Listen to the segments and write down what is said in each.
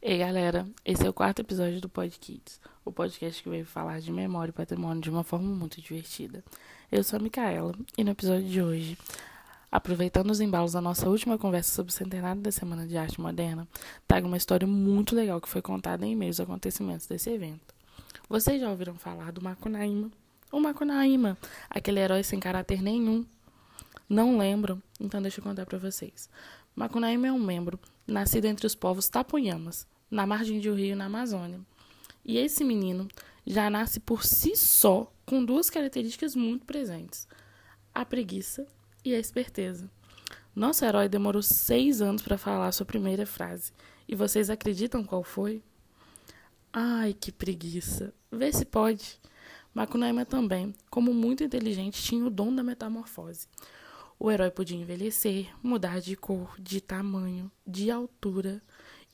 Ei galera, esse é o quarto episódio do Pod Kids, o podcast que veio falar de memória e patrimônio de uma forma muito divertida. Eu sou a Micaela e no episódio de hoje, aproveitando os embalos da nossa última conversa sobre o centenário da Semana de Arte Moderna, trago uma história muito legal que foi contada em meio aos acontecimentos desse evento. Vocês já ouviram falar do Macunaíma? O Macunaíma, aquele herói sem caráter nenhum. Não lembram? Então deixa eu contar para vocês. Macunaíma é um membro nascido entre os povos tapuiamas, na margem de um rio na Amazônia. E esse menino já nasce por si só com duas características muito presentes: a preguiça e a esperteza. Nosso herói demorou seis anos para falar sua primeira frase. E vocês acreditam qual foi? Ai, que preguiça! Vê se pode. Macunaíma também, como muito inteligente, tinha o dom da metamorfose. O herói podia envelhecer, mudar de cor, de tamanho, de altura,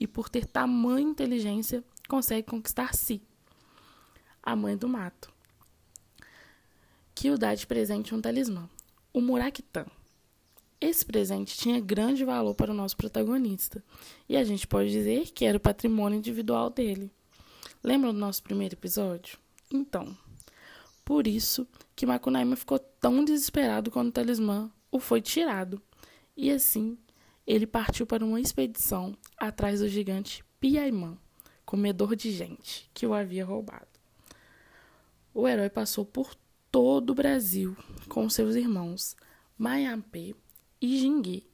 e por ter tamanha inteligência, consegue conquistar si, a mãe do mato, que o dá de presente um talismã, o Muraktan. Esse presente tinha grande valor para o nosso protagonista, e a gente pode dizer que era o patrimônio individual dele. Lembram do nosso primeiro episódio? Então, por isso que Macunaíma ficou tão desesperado quando o talismã o foi tirado. E assim, ele partiu para uma expedição atrás do gigante Piaimã, comedor de gente, que o havia roubado. O herói passou por todo o Brasil com seus irmãos Maiampé e Jingue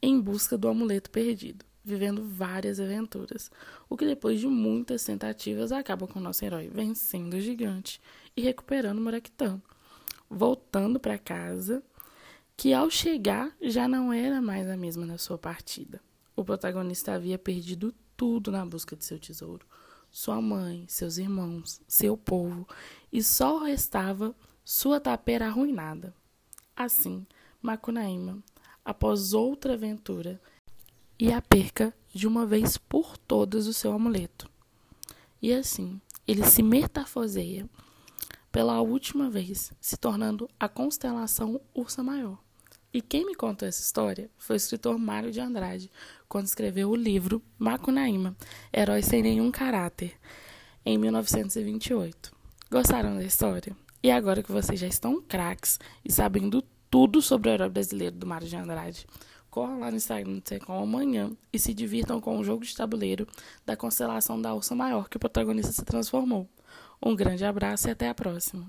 em busca do amuleto perdido, vivendo várias aventuras, o que depois de muitas tentativas acaba com o nosso herói vencendo o gigante e recuperando Maraquitã, voltando para casa que ao chegar já não era mais a mesma na sua partida. O protagonista havia perdido tudo na busca de seu tesouro: sua mãe, seus irmãos, seu povo, e só restava sua tapera arruinada. Assim, Macunaíma, após outra aventura e a perca de uma vez por todas o seu amuleto. E assim, ele se metamorfoseia pela última vez, se tornando a constelação Ursa Maior. E quem me contou essa história foi o escritor Mário de Andrade, quando escreveu o livro Macunaíma, Herói Sem Nenhum Caráter, em 1928. Gostaram da história? E agora que vocês já estão craques e sabendo tudo sobre o herói brasileiro do Mário de Andrade, corram lá no Instagram do Secom amanhã e se divirtam com o jogo de tabuleiro da constelação da Ursa Maior que o protagonista se transformou. Um grande abraço e até a próxima.